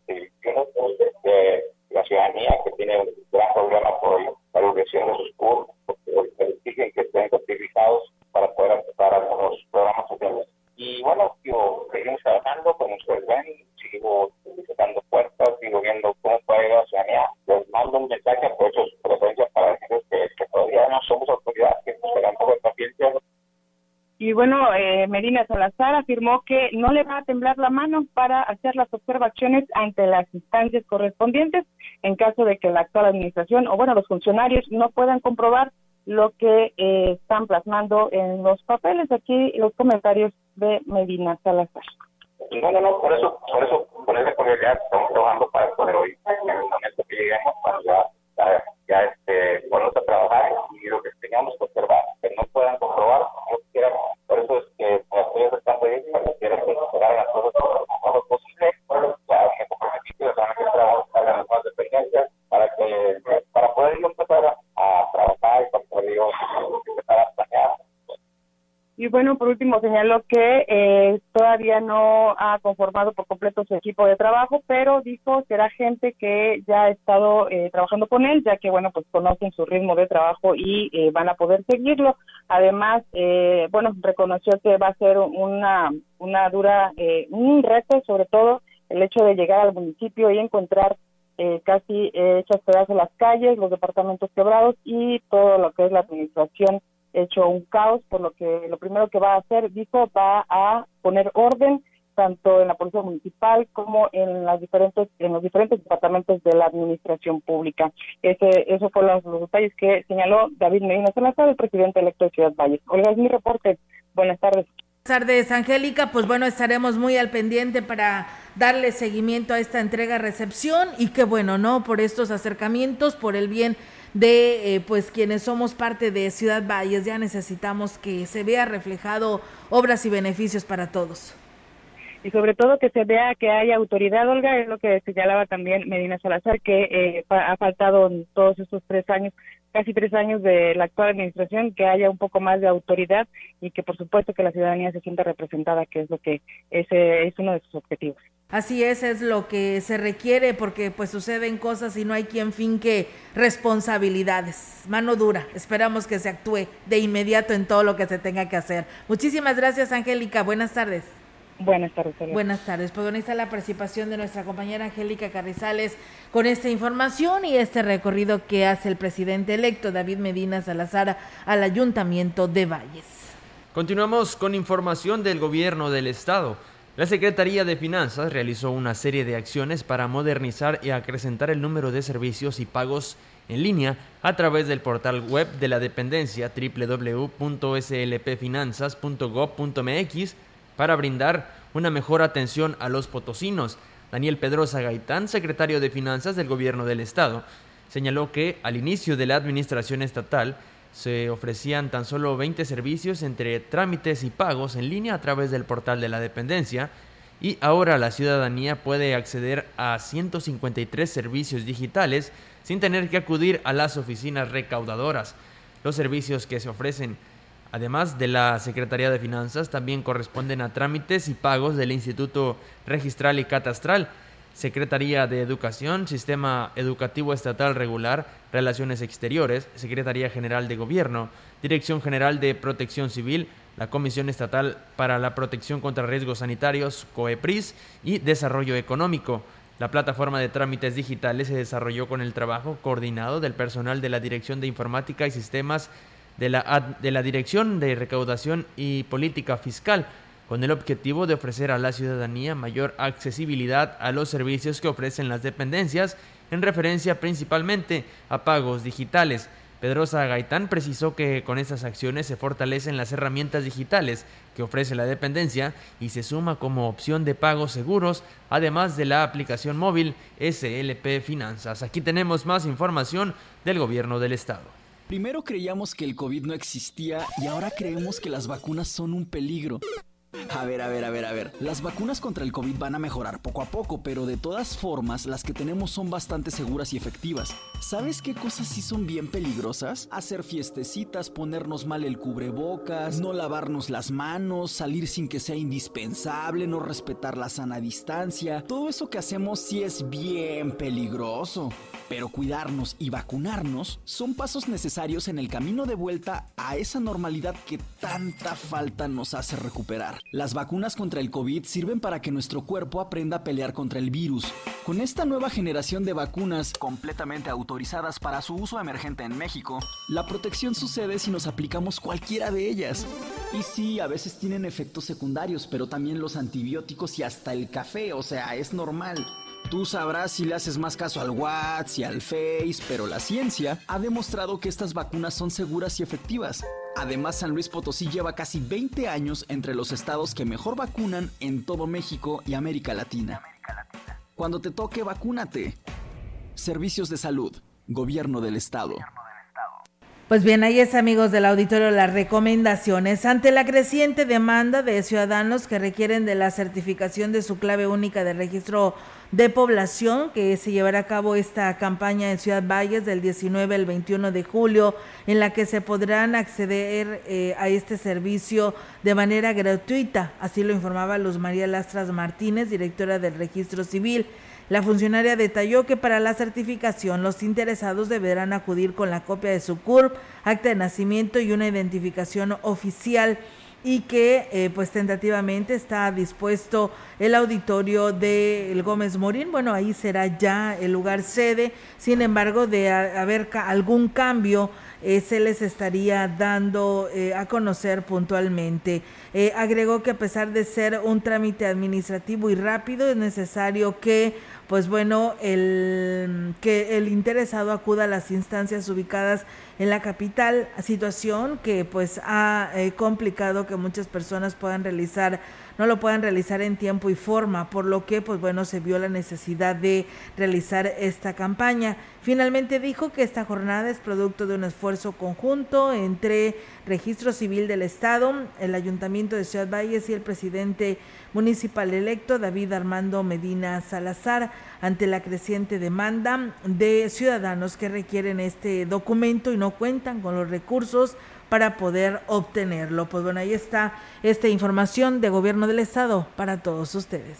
de la ciudadanía que tiene un gran problema por la evolución de sus cursos, porque exigen que estén certificados para poder empezar algunos programas sociales. Y bueno, yo, seguimos trabajando, como ustedes ven, sigo visitando puertas, sigo viendo cómo puede ayudar a la ciudadanía. Les mando un mensaje, aprovecho su presencia para decirles que, que todavía no somos autoridad, que nos queda un poco de paciencia y bueno, eh, Medina Salazar afirmó que no le va a temblar la mano para hacer las observaciones ante las instancias correspondientes en caso de que la actual administración o bueno, los funcionarios no puedan comprobar lo que eh, están plasmando en los papeles. Aquí los comentarios de Medina Salazar. No, no, no, por eso, por eso, por eso, porque ya estamos trabajando para poder hoy, en el momento que lleguemos, para ya, ya, ya este, ponernos a trabajar y lo que tengamos que observar, que no puedan comprobar, no quieran por eso es que las estoy acercando ahí para que quieran que hagan las cosas lo mejor posible. Ya me comprometí que van a que hagan las más dependencias para que para poder yo empezar a, trabajar y para poder yo empezar a planear. Y bueno, por último señaló que eh, todavía no ha conformado por completo su equipo de trabajo, pero dijo será gente que ya ha estado eh, trabajando con él, ya que bueno, pues conocen su ritmo de trabajo y eh, van a poder seguirlo. Además, eh, bueno, reconoció que va a ser una, una dura, eh, un reto, sobre todo el hecho de llegar al municipio y encontrar eh, casi hechas pedazos las calles, los departamentos quebrados y todo lo que es la administración hecho un caos, por lo que lo primero que va a hacer, dijo, va a poner orden tanto en la policía municipal como en las diferentes en los diferentes departamentos de la administración pública. Ese eso fueron los, detalles que señaló David Medina Salazar, el presidente electo de Ciudad Valles. Olga, es mi reporte. Buenas tardes. Buenas tardes, Angélica. Pues bueno, estaremos muy al pendiente para darle seguimiento a esta entrega-recepción y qué bueno, ¿no? Por estos acercamientos, por el bien de eh, pues quienes somos parte de Ciudad Valles, ya necesitamos que se vea reflejado obras y beneficios para todos y sobre todo que se vea que hay autoridad, Olga, es lo que señalaba también Medina Salazar, que eh, ha faltado en todos estos tres años casi tres años de la actual administración, que haya un poco más de autoridad y que por supuesto que la ciudadanía se sienta representada, que es lo que ese es uno de sus objetivos. Así es, es lo que se requiere porque pues suceden cosas y no hay quien finque responsabilidades. Mano dura, esperamos que se actúe de inmediato en todo lo que se tenga que hacer. Muchísimas gracias, Angélica. Buenas tardes. Buenas tardes. Buenas tardes. Pues bueno, está la participación de nuestra compañera Angélica Carrizales con esta información y este recorrido que hace el presidente electo David Medina Salazar al Ayuntamiento de Valles. Continuamos con información del gobierno del estado. La Secretaría de Finanzas realizó una serie de acciones para modernizar y acrecentar el número de servicios y pagos en línea a través del portal web de la dependencia www.slpfinanzas.gov.mx para brindar una mejor atención a los potosinos. Daniel Pedrosa Gaitán, secretario de Finanzas del Gobierno del Estado, señaló que al inicio de la administración estatal se ofrecían tan solo 20 servicios entre trámites y pagos en línea a través del portal de la dependencia y ahora la ciudadanía puede acceder a 153 servicios digitales sin tener que acudir a las oficinas recaudadoras. Los servicios que se ofrecen, además de la Secretaría de Finanzas, también corresponden a trámites y pagos del Instituto Registral y Catastral, Secretaría de Educación, Sistema Educativo Estatal Regular, Relaciones Exteriores, Secretaría General de Gobierno, Dirección General de Protección Civil, la Comisión Estatal para la Protección contra Riesgos Sanitarios, COEPRIS, y Desarrollo Económico. La plataforma de trámites digitales se desarrolló con el trabajo coordinado del personal de la Dirección de Informática y Sistemas de la, de la Dirección de Recaudación y Política Fiscal, con el objetivo de ofrecer a la ciudadanía mayor accesibilidad a los servicios que ofrecen las dependencias, en referencia principalmente a pagos digitales. Pedrosa Gaitán precisó que con estas acciones se fortalecen las herramientas digitales que ofrece la dependencia y se suma como opción de pagos seguros, además de la aplicación móvil SLP Finanzas. Aquí tenemos más información del gobierno del estado. Primero creíamos que el COVID no existía y ahora creemos que las vacunas son un peligro. A ver, a ver, a ver, a ver. Las vacunas contra el COVID van a mejorar poco a poco, pero de todas formas, las que tenemos son bastante seguras y efectivas. ¿Sabes qué cosas sí son bien peligrosas? Hacer fiestecitas, ponernos mal el cubrebocas, no lavarnos las manos, salir sin que sea indispensable, no respetar la sana distancia. Todo eso que hacemos sí es bien peligroso. Pero cuidarnos y vacunarnos son pasos necesarios en el camino de vuelta a esa normalidad que tanta falta nos hace recuperar. Las vacunas contra el COVID sirven para que nuestro cuerpo aprenda a pelear contra el virus. Con esta nueva generación de vacunas completamente autorizadas para su uso emergente en México, la protección sucede si nos aplicamos cualquiera de ellas. Y sí, a veces tienen efectos secundarios, pero también los antibióticos y hasta el café, o sea, es normal. Tú sabrás si le haces más caso al WhatsApp y al Face, pero la ciencia ha demostrado que estas vacunas son seguras y efectivas. Además, San Luis Potosí lleva casi 20 años entre los estados que mejor vacunan en todo México y América Latina. Cuando te toque, vacúnate. Servicios de salud, Gobierno del Estado. Pues bien, ahí es amigos del auditorio las recomendaciones. Ante la creciente demanda de ciudadanos que requieren de la certificación de su clave única de registro de población, que se llevará a cabo esta campaña en Ciudad Valles del 19 al 21 de julio, en la que se podrán acceder eh, a este servicio de manera gratuita. Así lo informaba Luz María Lastras Martínez, directora del Registro Civil. La funcionaria detalló que para la certificación los interesados deberán acudir con la copia de su CURP, acta de nacimiento y una identificación oficial y que eh, pues tentativamente está dispuesto el auditorio de el Gómez Morín. Bueno, ahí será ya el lugar sede. Sin embargo, de haber algún cambio, eh, se les estaría dando eh, a conocer puntualmente. agregó que a pesar de ser un trámite administrativo y rápido, es necesario que pues bueno, el, que el interesado acuda a las instancias ubicadas en la capital, situación que pues ha eh, complicado que muchas personas puedan realizar no lo puedan realizar en tiempo y forma, por lo que pues bueno, se vio la necesidad de realizar esta campaña. Finalmente dijo que esta jornada es producto de un esfuerzo conjunto entre Registro Civil del Estado, el Ayuntamiento de Ciudad Valles y el presidente municipal electo David Armando Medina Salazar ante la creciente demanda de ciudadanos que requieren este documento y no cuentan con los recursos para poder obtenerlo. Pues bueno, ahí está esta información de gobierno del estado para todos ustedes.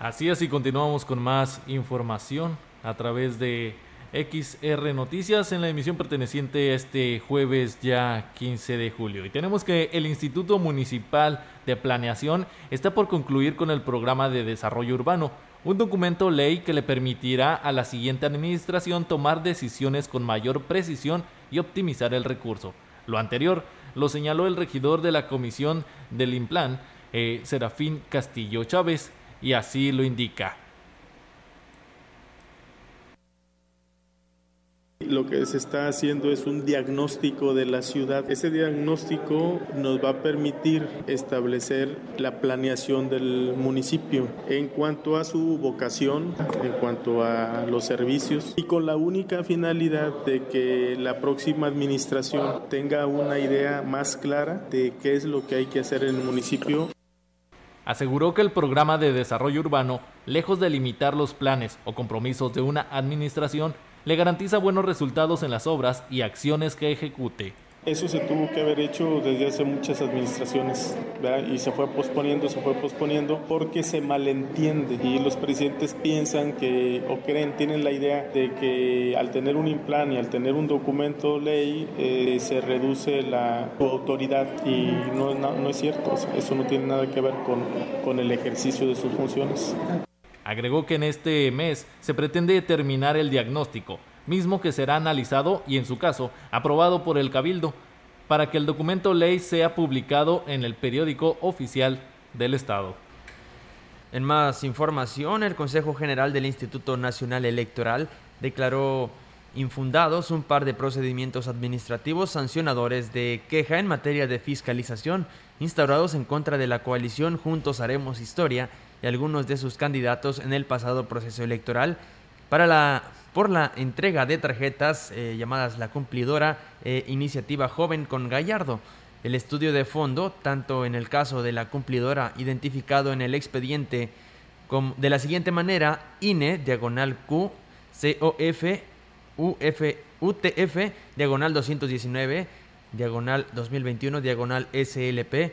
Así es, y continuamos con más información a través de XR Noticias en la emisión perteneciente a este jueves ya 15 de julio. Y tenemos que el Instituto Municipal de Planeación está por concluir con el programa de desarrollo urbano, un documento ley que le permitirá a la siguiente administración tomar decisiones con mayor precisión y optimizar el recurso. Lo anterior lo señaló el regidor de la comisión del Implan, eh, Serafín Castillo Chávez, y así lo indica. Lo que se está haciendo es un diagnóstico de la ciudad. Ese diagnóstico nos va a permitir establecer la planeación del municipio en cuanto a su vocación, en cuanto a los servicios y con la única finalidad de que la próxima administración tenga una idea más clara de qué es lo que hay que hacer en el municipio aseguró que el programa de desarrollo urbano, lejos de limitar los planes o compromisos de una administración, le garantiza buenos resultados en las obras y acciones que ejecute. Eso se tuvo que haber hecho desde hace muchas administraciones y se fue posponiendo, se fue posponiendo porque se malentiende y los presidentes piensan que o creen, tienen la idea de que al tener un implan y al tener un documento ley eh, se reduce la autoridad y no, no, es cierto, eso no tiene nada que ver con, con el ejercicio de sus funciones. Agregó que en este mes se pretende terminar el diagnóstico, mismo que será analizado y en su caso aprobado por el Cabildo, para que el documento ley sea publicado en el periódico oficial del Estado. En más información, el Consejo General del Instituto Nacional Electoral declaró infundados un par de procedimientos administrativos sancionadores de queja en materia de fiscalización instaurados en contra de la coalición Juntos Haremos Historia y algunos de sus candidatos en el pasado proceso electoral para la, por la entrega de tarjetas eh, llamadas la cumplidora e iniciativa joven con Gallardo. El estudio de fondo, tanto en el caso de la cumplidora identificado en el expediente como de la siguiente manera, INE, diagonal Q, COF, UF, UTF, diagonal 219, diagonal 2021, diagonal SLP,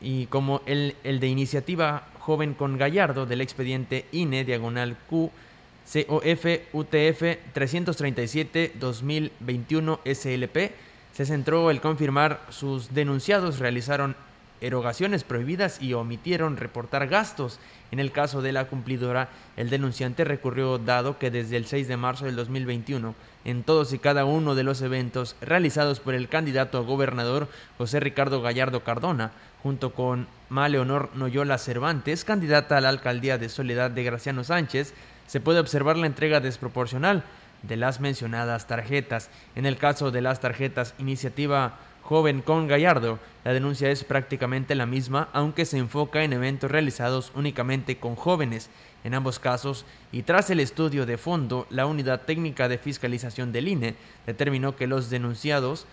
y como el, el de iniciativa joven con Gallardo del expediente INE diagonal Q COF UTF 337 2021 SLP se centró el confirmar sus denunciados realizaron erogaciones prohibidas y omitieron reportar gastos. En el caso de la cumplidora, el denunciante recurrió dado que desde el 6 de marzo del 2021, en todos y cada uno de los eventos realizados por el candidato a gobernador José Ricardo Gallardo Cardona, junto con Ma Leonor Noyola Cervantes, candidata a la alcaldía de Soledad de Graciano Sánchez, se puede observar la entrega desproporcional de las mencionadas tarjetas. En el caso de las tarjetas Iniciativa Joven con Gallardo, la denuncia es prácticamente la misma, aunque se enfoca en eventos realizados únicamente con jóvenes. En ambos casos, y tras el estudio de fondo, la Unidad Técnica de Fiscalización del INE determinó que los denunciados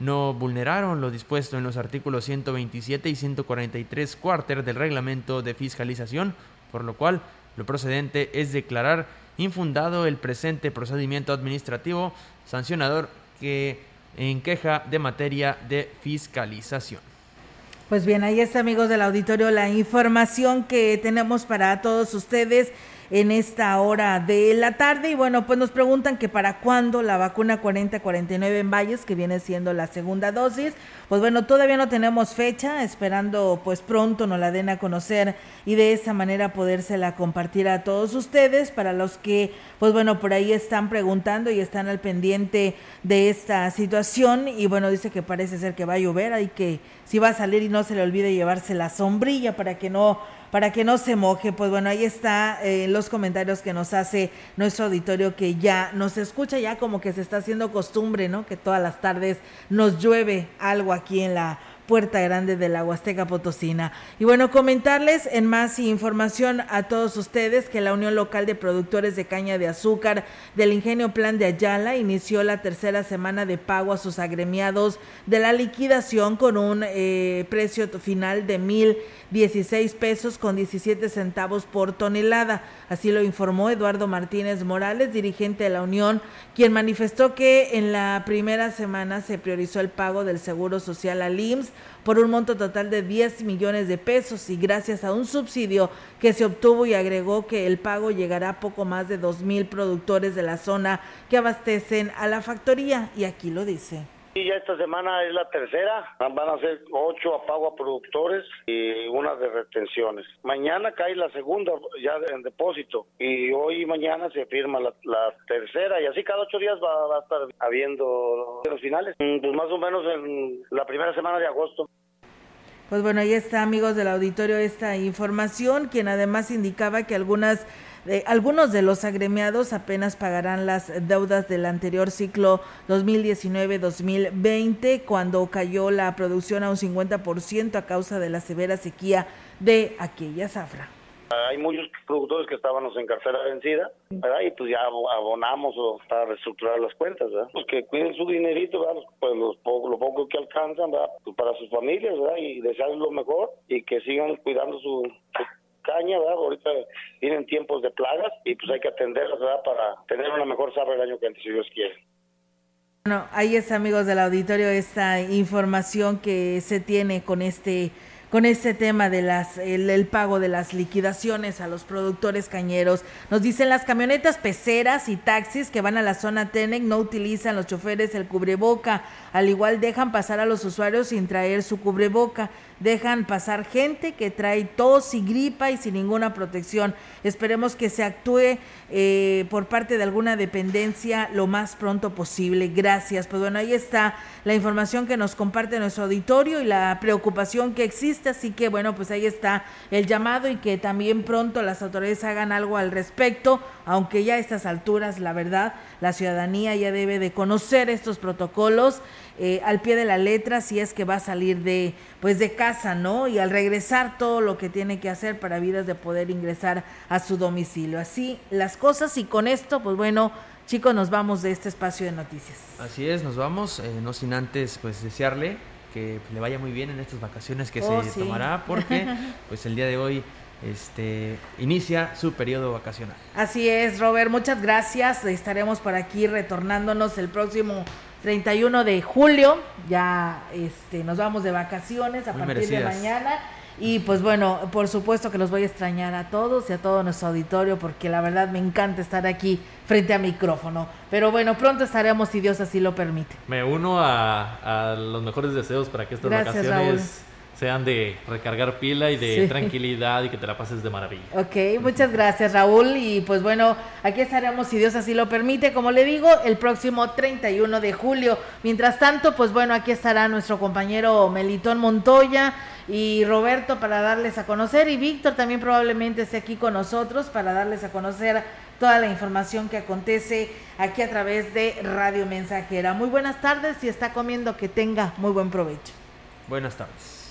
no vulneraron lo dispuesto en los artículos 127 y 143 cuarter del reglamento de fiscalización, por lo cual lo procedente es declarar infundado el presente procedimiento administrativo sancionador que en queja de materia de fiscalización. Pues bien, ahí está amigos del auditorio la información que tenemos para todos ustedes en esta hora de la tarde. Y bueno, pues nos preguntan que para cuándo la vacuna 4049 en Valles, que viene siendo la segunda dosis. Pues bueno, todavía no tenemos fecha, esperando pues pronto nos la den a conocer y de esa manera podérsela compartir a todos ustedes, para los que pues bueno, por ahí están preguntando y están al pendiente de esta situación. Y bueno, dice que parece ser que va a llover, hay que si va a salir y no se le olvide llevarse la sombrilla para que no para que no se moje. Pues bueno, ahí está eh, los comentarios que nos hace nuestro auditorio que ya nos escucha, ya como que se está haciendo costumbre, ¿no? Que todas las tardes nos llueve algo aquí en la Puerta Grande de la Huasteca Potosina. Y bueno, comentarles en más información a todos ustedes que la Unión Local de Productores de Caña de Azúcar del Ingenio Plan de Ayala inició la tercera semana de pago a sus agremiados de la liquidación con un eh, precio final de mil 16 pesos con 17 centavos por tonelada. Así lo informó Eduardo Martínez Morales, dirigente de la Unión, quien manifestó que en la primera semana se priorizó el pago del Seguro Social al IMSS por un monto total de 10 millones de pesos y gracias a un subsidio que se obtuvo y agregó que el pago llegará a poco más de 2 mil productores de la zona que abastecen a la factoría y aquí lo dice. Y ya esta semana es la tercera, van a ser ocho a pago a productores y una de retenciones. Mañana cae la segunda ya en depósito y hoy y mañana se firma la, tercera y así cada ocho días va, a estar habiendo los finales, mm, pues más o menos en la primera semana de agosto. Pues bueno, ahí está amigos del auditorio esta información, quien además indicaba que algunas algunos de los agremiados apenas pagarán las deudas del anterior ciclo 2019-2020, cuando cayó la producción a un 50% a causa de la severa sequía de aquella zafra. Hay muchos productores que estábamos en cartera vencida, ¿verdad? Y pues ya abonamos para reestructurar las cuentas, ¿verdad? Pues que cuiden su dinerito, ¿verdad? Pues lo poco que alcanzan, ¿verdad? Pues para sus familias, ¿verdad? Y desearles lo mejor y que sigan cuidando su caña, ¿verdad? Ahorita vienen tiempos de plagas y pues hay que atenderlas, ¿verdad? Para tener una mejor sabra el año que antes, si Dios quiere. Bueno, ahí es, amigos del auditorio, esta información que se tiene con este con este tema de las el, pago de las liquidaciones a los productores cañeros. Nos dicen las camionetas peceras y taxis que van a la zona Tenec no utilizan los choferes el cubreboca, al igual dejan pasar a los usuarios sin traer su cubreboca dejan pasar gente que trae tos y gripa y sin ninguna protección. Esperemos que se actúe eh, por parte de alguna dependencia lo más pronto posible. Gracias. Pues bueno, ahí está la información que nos comparte nuestro auditorio y la preocupación que existe. Así que bueno, pues ahí está el llamado y que también pronto las autoridades hagan algo al respecto, aunque ya a estas alturas, la verdad, la ciudadanía ya debe de conocer estos protocolos eh, al pie de la letra si es que va a salir de pues de casa, ¿no? Y al regresar todo lo que tiene que hacer para vidas de poder ingresar a su domicilio. Así las cosas y con esto, pues bueno, chicos, nos vamos de este espacio de noticias. Así es, nos vamos, eh, no sin antes pues desearle que le vaya muy bien en estas vacaciones que oh, se tomará porque pues el día de hoy este, inicia su periodo vacacional. Así es, Robert, muchas gracias. Estaremos por aquí retornándonos el próximo 31 de julio. Ya este, nos vamos de vacaciones a partir de mañana. Y pues bueno, por supuesto que los voy a extrañar a todos y a todo nuestro auditorio porque la verdad me encanta estar aquí frente a micrófono. Pero bueno, pronto estaremos si Dios así lo permite. Me uno a, los mejores deseos para que estas vacaciones sean de recargar pila y de tranquilidad y que te la pases de maravilla. Ok, muchas gracias Raúl y pues bueno, aquí estaremos si Dios así lo permite, como le digo, el próximo 31 de julio. Mientras tanto, pues bueno, aquí estará nuestro compañero Melitón Montoya y Roberto para darles a conocer y Víctor también probablemente esté aquí con nosotros para darles a conocer toda la información que acontece aquí a través de Radio Mensajera. Muy buenas tardes, si está comiendo que tenga muy buen provecho. Buenas tardes.